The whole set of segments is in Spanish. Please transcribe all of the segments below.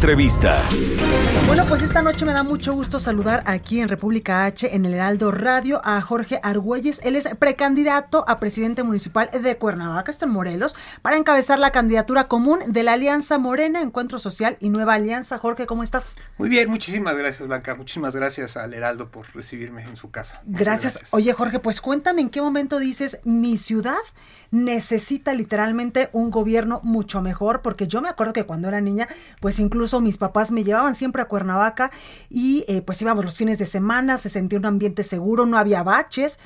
Entrevista. Bueno, pues esta noche me da mucho gusto saludar aquí en República H, en el Heraldo Radio, a Jorge Argüelles. Él es precandidato a presidente municipal de Cuernavaca, esto en Morelos, para encabezar la candidatura común de la Alianza Morena, Encuentro Social y Nueva Alianza. Jorge, ¿cómo estás? Muy bien, muchísimas gracias, Blanca. Muchísimas gracias al Heraldo por recibirme en su casa. Muchas Gracias. Oye, Jorge, pues cuéntame en qué momento dices mi ciudad necesita literalmente un gobierno mucho mejor, porque yo me acuerdo que cuando era niña, pues incluso mis papás me llevaban siempre a Cuernavaca y eh, pues íbamos los fines de semana, se sentía un ambiente seguro, no había baches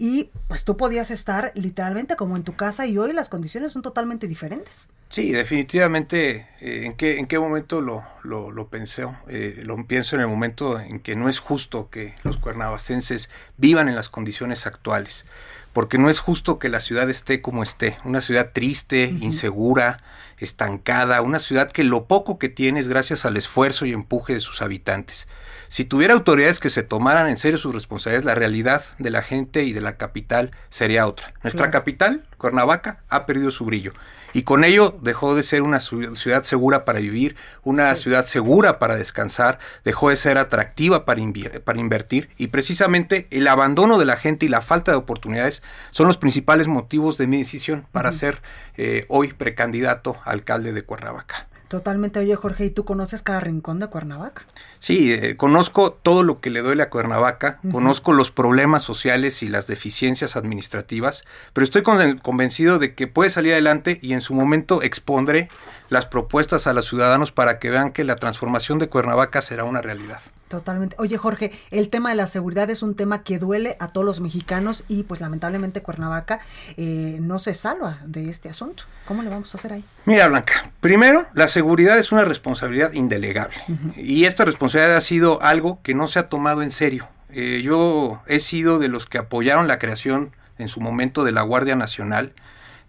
y pues tú podías estar literalmente como en tu casa y hoy las condiciones son totalmente diferentes. Sí, definitivamente. eh, ¿en, qué, ¿En qué momento lo, lo, pensé? Eh, lo pienso en el momento en que no es justo que los cuernavacenses vivan en las condiciones actuales. Porque no es justo que la ciudad esté como esté. Una ciudad triste, insegura, estancada. Una ciudad que lo poco que tiene es gracias al esfuerzo y empuje de sus habitantes. Si tuviera autoridades que se tomaran en serio sus responsabilidades, la realidad de la gente y de la capital sería otra. Nuestra Claro. capital, Cuernavaca, ha perdido su brillo. Y con ello dejó de ser una ciu- ciudad segura para vivir, una ciudad segura para descansar, dejó de ser atractiva para, para invertir y precisamente el abandono de la gente y la falta de oportunidades son los principales motivos de mi decisión para ser eh, hoy precandidato a alcalde de Cuernavaca. Totalmente, oye Jorge, ¿y tú conoces cada rincón de Cuernavaca? Sí, eh, conozco todo lo que le duele a Cuernavaca, conozco los problemas sociales y las deficiencias administrativas, pero estoy con- convencido de que puede salir adelante y en su momento expondré las propuestas a los ciudadanos para que vean que la transformación de Cuernavaca será una realidad. Totalmente. Oye Jorge, el tema de la seguridad es un tema que duele a todos los mexicanos y pues lamentablemente Cuernavaca eh, no se salva de este asunto. ¿Cómo le vamos a hacer ahí? Mira, Blanca, primero, la seguridad es una responsabilidad indelegable. Y esta responsabilidad ha sido algo que no se ha tomado en serio. Eh, yo he sido de los que apoyaron la creación en su momento de la Guardia Nacional.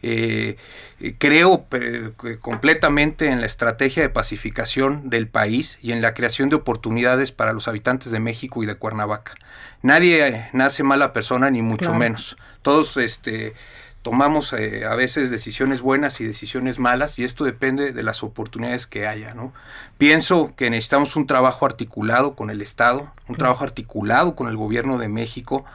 Eh, eh, creo eh, completamente en la estrategia de pacificación del país y en la creación de oportunidades para los habitantes de México y de Cuernavaca. Nadie nace mala persona, ni mucho Claro. menos. Todos este, tomamos eh, a veces decisiones buenas y decisiones malas y esto depende de las oportunidades que haya, ¿no? Pienso que necesitamos un trabajo articulado con el Estado, un trabajo articulado con el gobierno de México,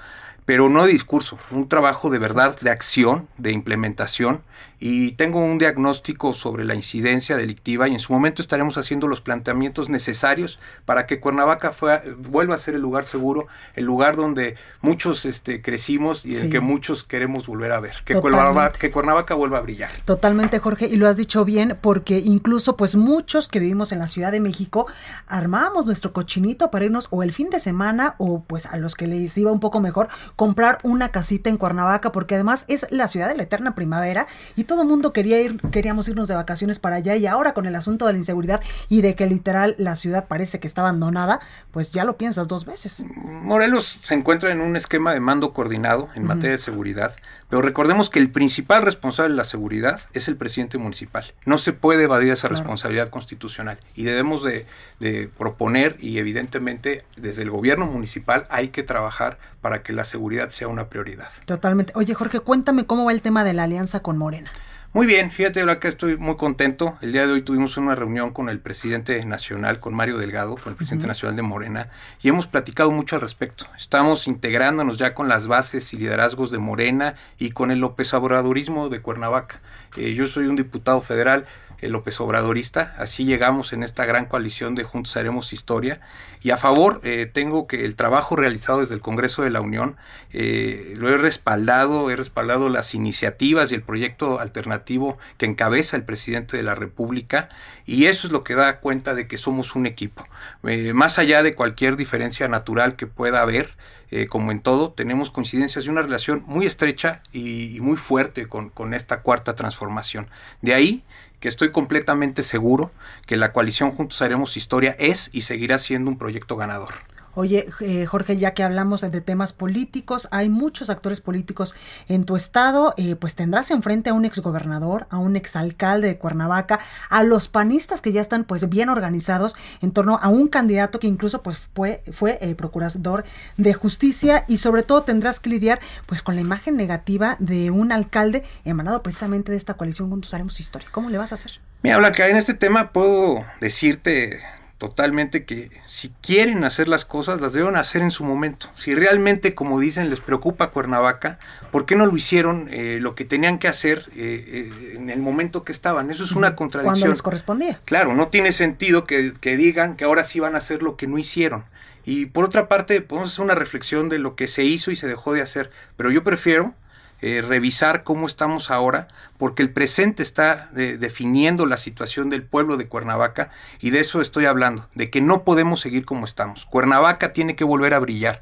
pero no de discurso, un trabajo de verdad, de acción, de implementación y tengo un diagnóstico sobre la incidencia delictiva y en su momento estaremos haciendo los planteamientos necesarios para que Cuernavaca fue- vuelva a ser el lugar seguro, el lugar donde muchos este, crecimos y Sí. el que muchos queremos volver a ver, que. Cuernavaca, que Cuernavaca vuelva a brillar. Totalmente, Jorge, y lo has dicho bien, porque incluso pues muchos que vivimos en la Ciudad de México armábamos nuestro cochinito para irnos o el fin de semana o pues a los que les iba un poco mejor comprar una casita en Cuernavaca, porque además es la ciudad de la eterna primavera y todo el mundo quería ir, queríamos irnos de vacaciones para allá y ahora con el asunto de la inseguridad y de que literal la ciudad parece que está abandonada, pues ya lo piensas dos veces. Morelos se encuentra en un esquema de mando coordinado en materia de seguridad, pero recordemos que el principal responsable de la seguridad es el presidente municipal. No se puede evadir esa Claro. responsabilidad constitucional y debemos de, de proponer y evidentemente desde el gobierno municipal hay que trabajar para que la seguridad sea una prioridad. Totalmente. Oye, Jorge, cuéntame cómo va el tema de la alianza con Morena. Muy bien, fíjate, ahora que estoy muy contento. El día de hoy tuvimos una reunión con el presidente nacional, con Mario Delgado, con el presidente nacional de Morena, y hemos platicado mucho al respecto. Estamos integrándonos ya con las bases y liderazgos de Morena y con el López Obradorismo de Cuernavaca. Eh, yo soy un diputado federal, el López Obradorista, así llegamos en esta gran coalición de Juntos Haremos Historia, y a favor eh, tengo que el trabajo realizado desde el Congreso de la Unión, eh, lo he respaldado, he respaldado las iniciativas y el proyecto alternativo que encabeza el presidente de la República. Y eso es lo que da cuenta de que somos un equipo. Eh, más allá de cualquier diferencia natural que pueda haber, eh, como en todo, tenemos coincidencias y una relación muy estrecha y, muy fuerte con, con esta cuarta transformación. De ahí que estoy completamente seguro que la coalición Juntos Haremos Historia es y seguirá siendo un proyecto ganador. Oye, eh, Jorge, ya que hablamos de temas políticos, hay muchos actores políticos en tu estado, eh, pues tendrás enfrente a un exgobernador, a un exalcalde de Cuernavaca, a los panistas que ya están pues bien organizados en torno a un candidato que incluso pues fue, fue eh, procurador de justicia y sobre todo tendrás que lidiar pues con la imagen negativa de un alcalde emanado precisamente de esta coalición Juntos Haremos Historia. ¿Cómo le vas a hacer? Mira, Blanca, en este tema puedo decirte totalmente que si quieren hacer las cosas, las deben hacer en su momento. Si realmente, como dicen, les preocupa Cuernavaca, ¿por qué no lo hicieron eh, lo que tenían que hacer eh, eh, en el momento que estaban? Eso es una contradicción. Cuando les correspondía. Claro, no tiene sentido que, que digan que ahora sí van a hacer lo que no hicieron. Y por otra parte, podemos hacer una reflexión de lo que se hizo y se dejó de hacer. Pero yo prefiero eh, revisar cómo estamos ahora, porque el presente está eh, definiendo la situación del pueblo de Cuernavaca y de eso estoy hablando, de que no podemos seguir como estamos. Cuernavaca tiene que volver a brillar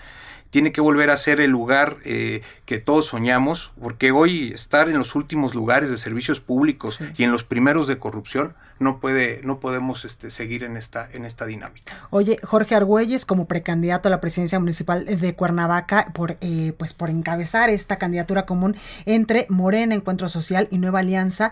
tiene que volver a ser el lugar eh, que todos soñamos, porque hoy estar en los últimos lugares de servicios públicos y en los primeros de corrupción no puede, no podemos este, seguir en esta, en esta dinámica. Oye, Jorge Argüelles, como precandidato a la presidencia municipal de Cuernavaca, por, eh, pues por encabezar esta candidatura común entre Morena, Encuentro Social y Nueva Alianza,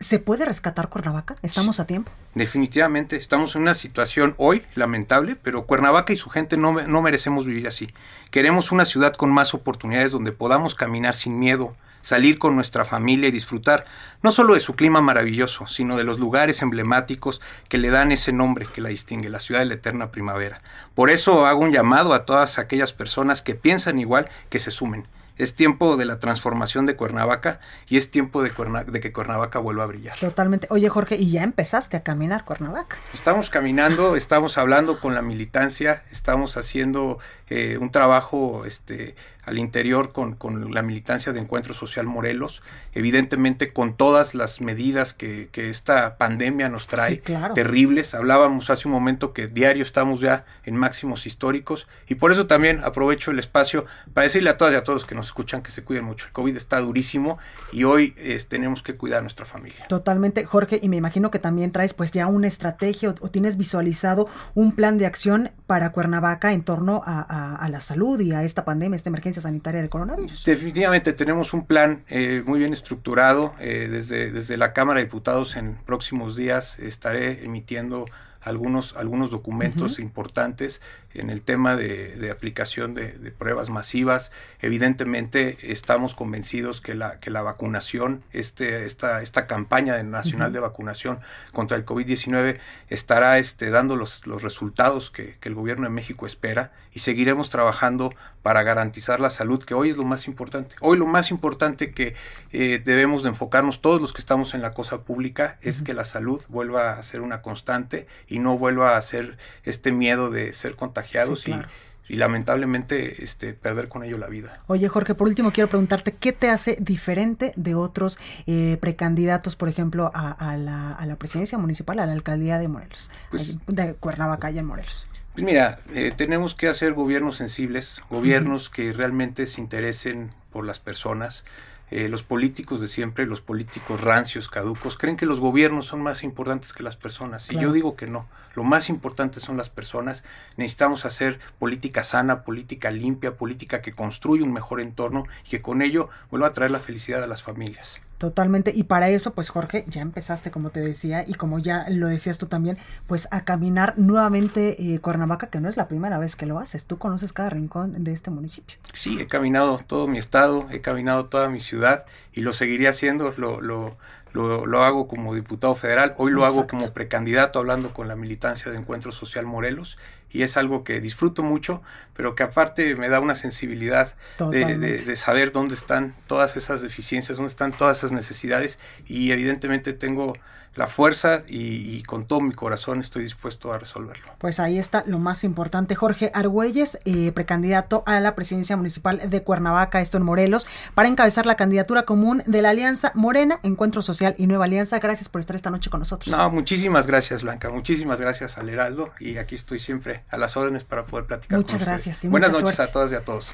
¿Se puede rescatar Cuernavaca? ¿Estamos a tiempo? Definitivamente, estamos en una situación hoy lamentable, pero Cuernavaca y su gente no, no, merecemos vivir así. Queremos una ciudad con más oportunidades donde podamos caminar sin miedo, salir con nuestra familia y disfrutar no solo de su clima maravilloso, sino de los lugares emblemáticos que le dan ese nombre que la distingue, la ciudad de la eterna primavera. Por eso hago un llamado a todas aquellas personas que piensan igual que se sumen es tiempo de la transformación de Cuernavaca y es tiempo de, de, que Cuernavaca vuelva a brillar. Totalmente. Oye, Jorge, ¿y ya empezaste a caminar Cuernavaca? Estamos caminando, estamos hablando con la militancia, estamos haciendo eh, un trabajo este, al interior con, con, la militancia de Encuentro Social Morelos, evidentemente con todas las medidas que, que esta pandemia nos trae, terribles. Hablábamos hace un momento que diario estamos ya en máximos históricos y por eso también aprovecho el espacio para decirle a todas y a todos que nos escuchan que se cuiden mucho. El COVID está durísimo y hoy tenemos que cuidar a nuestra familia. Totalmente, Jorge, y me imagino que también traes pues ya una estrategia o, tienes visualizado un plan de acción para Cuernavaca en torno a, a la salud y a esta pandemia, esta emergencia sanitaria de coronavirus. Definitivamente tenemos un plan eh, muy bien estructurado. Eh, desde, desde la Cámara de Diputados en próximos días estaré emitiendo algunos, algunos documentos importantes en el tema de, aplicación de, pruebas masivas. Evidentemente estamos convencidos que la, que la vacunación, este, esta, esta campaña nacional de vacunación contra el COVID-19 estará este, dando los, los resultados que, el gobierno de México espera y seguiremos trabajando para garantizar la salud, que hoy es lo más importante. Hoy lo más importante que eh, debemos de enfocarnos todos los que estamos en la cosa pública es que la salud vuelva a ser una constante y no vuelva a ser este miedo de ser contagiado y, lamentablemente este, perder con ello la vida. Oye Jorge, por último quiero preguntarte, ¿qué te hace diferente de otros eh, precandidatos, por ejemplo, a, la, a, la, presidencia municipal, a la alcaldía de Morelos, pues de Cuernavaca y en Morelos? Pues mira, eh, tenemos que hacer gobiernos sensibles, gobiernos que realmente se interesen por las personas, eh, los políticos de siempre, los políticos rancios, caducos, creen que los gobiernos son más importantes que las personas. Y yo digo que no. Lo más importante son las personas. Necesitamos hacer política sana, política limpia, política que construya un mejor entorno y que con ello vuelva a traer la felicidad a las familias. Totalmente. Y para eso, pues Jorge, ya empezaste, como te decía, y como ya lo decías tú también, pues a caminar nuevamente eh, Cuernavaca, que no es la primera vez que lo haces. Tú conoces cada rincón de este municipio. Sí, he caminado todo mi estado, he caminado toda mi ciudad y lo seguiría haciendo. Lo, lo, lo, hago como diputado federal, hoy lo hago como precandidato hablando con la militancia de Encuentro Social Morelos y es algo que disfruto mucho, pero que aparte me da una sensibilidad de, saber dónde están todas esas deficiencias, dónde están todas esas necesidades y evidentemente tengo la fuerza y, con todo mi corazón estoy dispuesto a resolverlo. Pues ahí está lo más importante. Jorge Argüelles, eh, precandidato a la presidencia municipal de Cuernavaca, esto en Morelos, para encabezar la candidatura común de la Alianza Morena, Encuentro Social y Nueva Alianza. Gracias por estar esta noche con nosotros. No, muchísimas gracias Blanca, muchísimas gracias al Heraldo y aquí estoy siempre a las órdenes para poder platicar Muchas gracias. Buenas noches a todas y a todos.